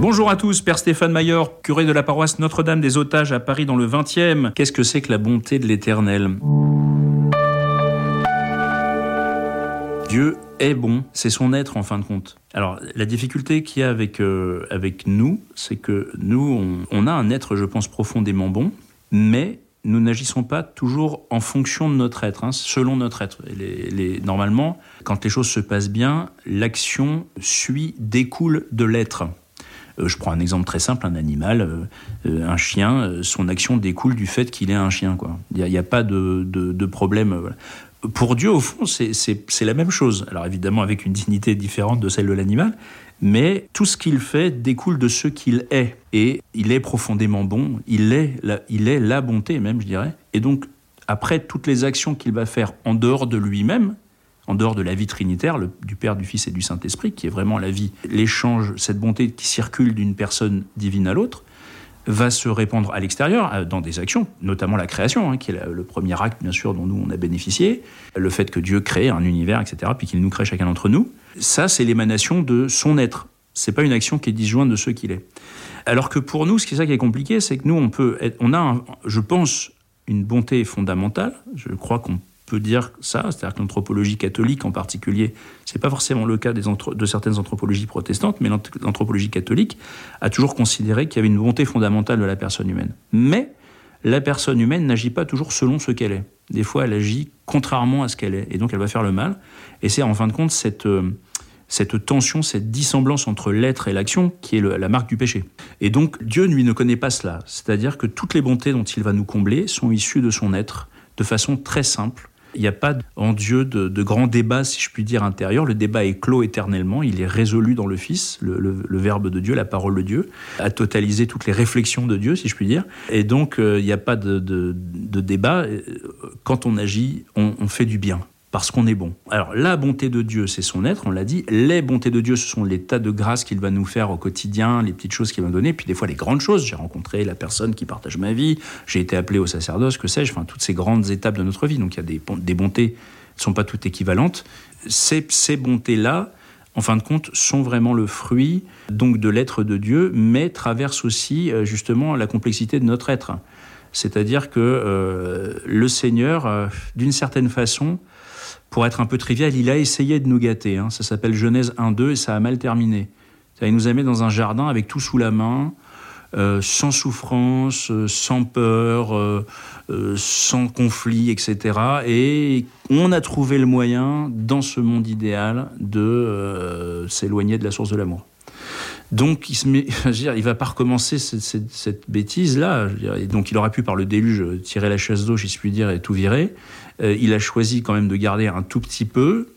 Bonjour à tous, Père Stéphane Maillard, curé de la paroisse Notre-Dame des Otages à Paris dans le 20e. Qu'est-ce que c'est que la bonté de l'Éternel? Dieu est bon, c'est son être en fin de compte. Alors la difficulté qu'il y a avec, euh, avec nous, c'est que nous, on, a un être, je pense, profondément bon, mais nous n'agissons pas toujours en fonction de notre être, hein, selon notre être. Normalement, quand les choses se passent bien, l'action suit, découle de l'être. Euh, je prends un exemple très simple, un animal, euh, un chien, son action découle du fait qu'il est un chien. Il n'y a, pas de, de problème pour Dieu, au fond, c'est la même chose. Alors évidemment, avec une dignité différente de celle de l'animal, mais tout ce qu'il fait découle de ce qu'il est. Et il est profondément bon, il est, la, il est la bonté même, je dirais. Et donc, après toutes les actions qu'il va faire en dehors de lui-même, en dehors de la vie trinitaire, du Père, du Fils et du Saint-Esprit, qui est vraiment la vie, l'échange, cette bonté qui circule d'une personne divine à l'autre, va se répandre à l'extérieur euh, dans des actions, notamment la création, hein, qui est le premier acte bien sûr dont nous on a bénéficié, le fait que Dieu crée un univers, etc., puis qu'il nous crée chacun d'entre nous. Ça, c'est l'émanation de son être. C'est pas une action qui est disjointe de ce qu'il est. Alors que pour nous, ce qui est ça qui est compliqué, c'est que nous on peut, on a, je pense, une bonté fondamentale. Je crois qu'on peut dire ça, c'est-à-dire que l'anthropologie catholique en particulier, c'est pas forcément le cas des de certaines anthropologies protestantes, mais l'anthropologie catholique a toujours considéré qu'il y avait une volonté fondamentale de la personne humaine. Mais la personne humaine n'agit pas toujours selon ce qu'elle est. Des fois, elle agit contrairement à ce qu'elle est, et donc elle va faire le mal. Et c'est en fin de compte cette, euh, cette tension, cette dissemblance entre l'être et l'action qui est la marque du péché. Et donc Dieu, lui, ne connaît pas cela. C'est-à-dire que toutes les bontés dont il va nous combler sont issues de son être, de façon très simple, il n'y a pas en Dieu de, de grand débat, si je puis dire, intérieur. Le débat est clos éternellement. Il est résolu dans le Fils, le, Verbe de Dieu, la parole de Dieu, à totaliser toutes les réflexions de Dieu, si je puis dire. Et donc, euh, il n'y a pas de, débat. Quand on agit, on fait du bien parce qu'on est bon. Alors la bonté de Dieu, c'est son être, on l'a dit. Les bontés de Dieu, ce sont les tas de grâces qu'il va nous faire au quotidien, les petites choses qu'il va nous donner, puis des fois les grandes choses. J'ai rencontré la personne qui partage ma vie, j'ai été appelé au sacerdoce, que sais-je, enfin toutes ces grandes étapes de notre vie. Donc il y a des, des bontés ne sont pas toutes équivalentes. Ces, bontés-là, en fin de compte, sont vraiment le fruit donc de l'être de Dieu, mais traversent aussi euh, justement la complexité de notre être. C'est-à-dire que euh, le Seigneur, euh, d'une certaine façon, pour être un peu trivial, il a essayé de nous gâter. Hein. Ça s'appelle Genèse 1-2 et ça a mal terminé. Il nous a mis dans un jardin avec tout sous la main, euh, sans souffrance, euh, sans peur, euh, sans conflit, etc. Et on a trouvé le moyen, dans ce monde idéal, de s'éloigner de la source de l'amour. Donc, il se met, il va pas recommencer cette, bêtise-là. Donc, il aurait pu, par le déluge, tirer la chasse d'eau, si je puis dire, et tout virer. Euh, il a choisi quand même de garder un tout petit peu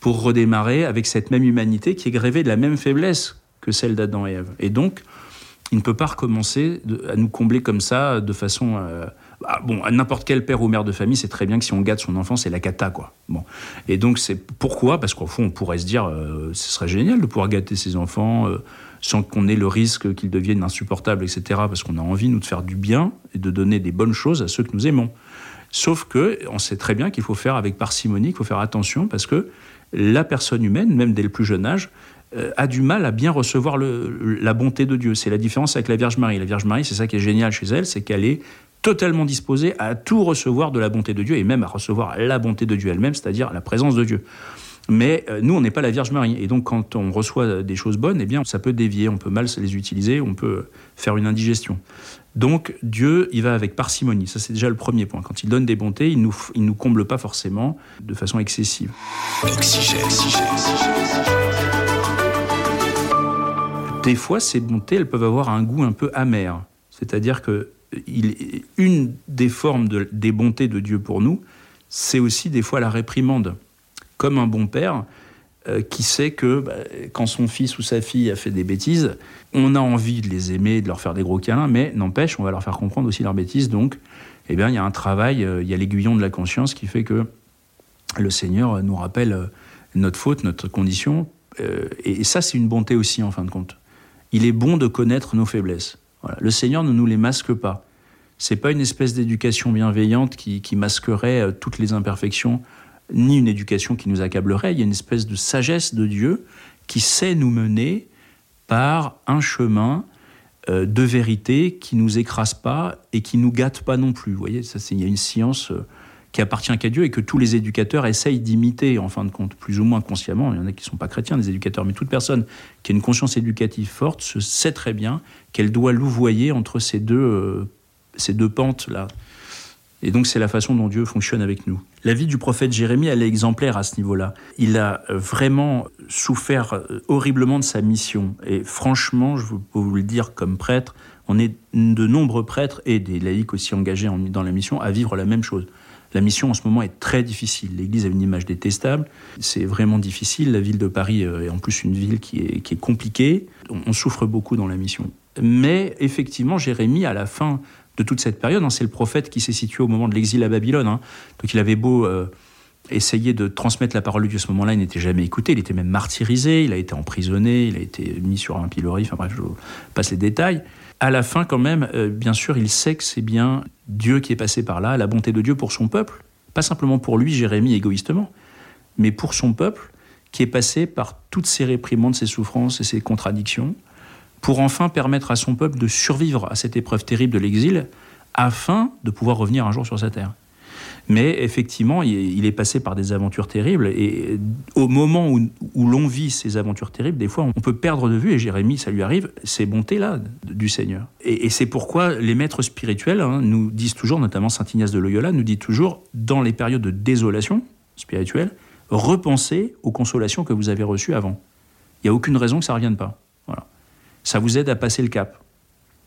pour redémarrer avec cette même humanité qui est grévée de la même faiblesse que celle d'Adam et Ève. Et donc, il ne peut pas recommencer à nous combler comme ça de façon. Euh, ah, bon, à n'importe quel père ou mère de famille, c'est très bien que si on gâte son enfant, c'est la cata, quoi. Bon. Et donc, c'est pourquoi? Parce qu'au fond, on pourrait se dire, euh, ce serait génial de pouvoir gâter ses enfants sans qu'on ait le risque qu'ils deviennent insupportables, etc. Parce qu'on a envie, nous, de faire du bien et de donner des bonnes choses à ceux que nous aimons. Sauf que on sait très bien qu'il faut faire avec parcimonie, qu'il faut faire attention parce que la personne humaine, même dès le plus jeune âge, euh, a du mal à bien recevoir la bonté de Dieu. C'est la différence avec la Vierge Marie. La Vierge Marie, c'est ça qui est génial chez elle, c'est qu'elle est totalement disposée à tout recevoir de la bonté de Dieu et même à recevoir la bonté de Dieu elle-même, c'est-à-dire la présence de Dieu. Mais euh, nous, on n'est pas la Vierge Marie. Et donc, quand on reçoit des choses bonnes, eh bien, ça peut dévier, on peut mal les utiliser, on peut faire une indigestion. Donc, Dieu, il va avec parcimonie. Ça, c'est déjà le premier point. Quand il donne des bontés, il ne nous, il nous comble pas forcément de façon excessive. Des fois, ces bontés, elles peuvent avoir un goût un peu amer. C'est-à-dire que il, une des formes de, des bontés de Dieu pour nous, c'est aussi des fois la réprimande comme un bon père euh, qui sait que bah, quand son fils ou sa fille a fait des bêtises, on a envie de les aimer, de leur faire des gros câlins, mais n'empêche, on va leur faire comprendre aussi leurs bêtises. Donc, eh bien, il y a un travail, euh, il y a l'aiguillon de la conscience qui fait que le Seigneur nous rappelle euh, notre faute, notre condition. et, ça, c'est une bonté aussi, en fin de compte. Il est bon de connaître nos faiblesses. Le Seigneur ne nous les masque pas. C'est pas une espèce d'éducation bienveillante qui, qui masquerait toutes les imperfections ni une éducation qui nous accablerait, il y a une espèce de sagesse de Dieu qui sait nous mener par un chemin euh, de vérité qui nous écrase pas et qui nous gâte pas non plus. Vous voyez, ça, il y a une science euh, qui appartient qu'à Dieu et que tous les éducateurs essayent d'imiter, en fin de compte, plus ou moins consciemment. Il y en a qui ne sont pas chrétiens, des éducateurs, mais toute personne qui a une conscience éducative forte se sait très bien qu'elle doit louvoyer entre ces deux, euh, ces deux pentes-là. Et donc c'est la façon dont Dieu fonctionne avec nous. La vie du prophète Jérémie, elle est exemplaire à ce niveau-là. Il a euh, vraiment souffert euh, horriblement de sa mission. Et franchement, je peux vous le dire comme prêtre, on est de nombreux prêtres et des laïcs aussi engagés dans la mission à vivre la même chose. La mission en ce moment est très difficile. L'Église a une image détestable. C'est vraiment difficile. La ville de Paris euh, est en plus une ville qui est, qui est compliquée. On souffre beaucoup dans la mission. Mais effectivement, Jérémie, à la fin de toute cette période, hein, c'est le prophète qui s'est situé au moment de l'exil à Babylone. Hein. Donc il avait beau euh, essayer de transmettre la parole de Dieu à ce moment-là, il n'était jamais écouté. Il était même martyrisé, il a été emprisonné, il a été mis sur un pilori. Enfin bref, je passe les détails à la fin, quand même, euh, bien sûr, il sait que c'est bien Dieu qui est passé par là, la bonté de Dieu pour son peuple, pas simplement pour lui, Jérémie, égoïstement, mais pour son peuple, qui est passé par toutes ces réprimandes, ces souffrances et ces contradictions, pour enfin permettre à son peuple de survivre à cette épreuve terrible de l'exil, afin de pouvoir revenir un jour sur sa terre. Mais effectivement, il est passé par des aventures terribles. Et au moment où, l'on vit ces aventures terribles, des fois, on peut perdre de vue, et Jérémie, ça lui arrive, ces bontés-là du Seigneur. Et, c'est pourquoi les maîtres spirituels hein, nous disent toujours, notamment Saint Ignace de Loyola, nous dit toujours, dans les périodes de désolation spirituelle, repensez aux consolations que vous avez reçues avant. Il n'y a aucune raison que ça ne revienne pas. Ça vous aide à passer le cap.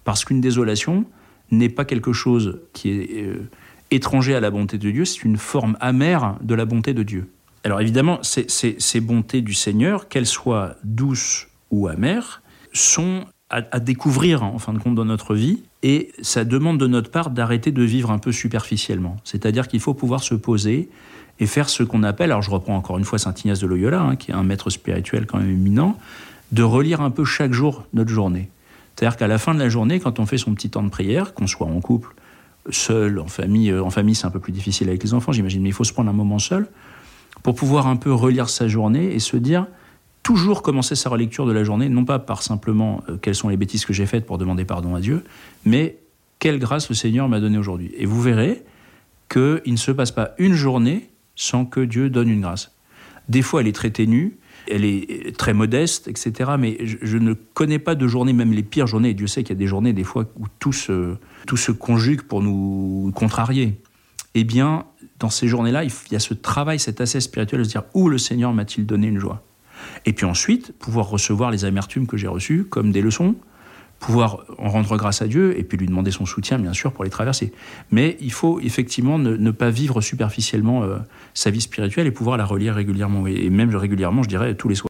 Parce qu'une désolation n'est pas quelque chose qui est... Euh, étranger à la bonté de Dieu, c'est une forme amère de la bonté de Dieu. Alors évidemment, ces, ces, bontés du Seigneur, qu'elles soient douces ou amères, sont à, découvrir en fin de compte dans notre vie, et ça demande de notre part d'arrêter de vivre un peu superficiellement. C'est-à-dire qu'il faut pouvoir se poser et faire ce qu'on appelle, alors je reprends encore une fois Saint Ignace de Loyola, hein, qui est un maître spirituel quand même éminent, de relire un peu chaque jour notre journée. C'est-à-dire qu'à la fin de la journée, quand on fait son petit temps de prière, qu'on soit en couple seul, en famille. Euh, en famille, c'est un peu plus difficile avec les enfants, j'imagine, mais il faut se prendre un moment seul pour pouvoir un peu relire sa journée et se dire toujours commencer sa relecture de la journée, non pas par simplement euh, quelles sont les bêtises que j'ai faites pour demander pardon à Dieu, mais quelle grâce le Seigneur m'a donnée aujourd'hui. Et vous verrez qu'il ne se passe pas une journée sans que Dieu donne une grâce. Des fois, elle est très ténue, elle est très modeste, etc. Mais je, ne connais pas de journée, même les pires journées, et Dieu sait qu'il y a des journées, des fois, où tout se, tout se conjugue pour nous contrarier. Eh bien, dans ces journées-là, il y a ce travail, cet assez spirituel de se dire où le Seigneur m'a-t-il donné une joie? Et puis ensuite, pouvoir recevoir les amertumes que j'ai reçues comme des leçons, pouvoir en rendre grâce à Dieu et puis lui demander son soutien, bien sûr, pour les traverser. Mais il faut effectivement ne, pas vivre superficiellement euh, sa vie spirituelle et pouvoir la relire régulièrement, et même régulièrement, je dirais, tous les soirs.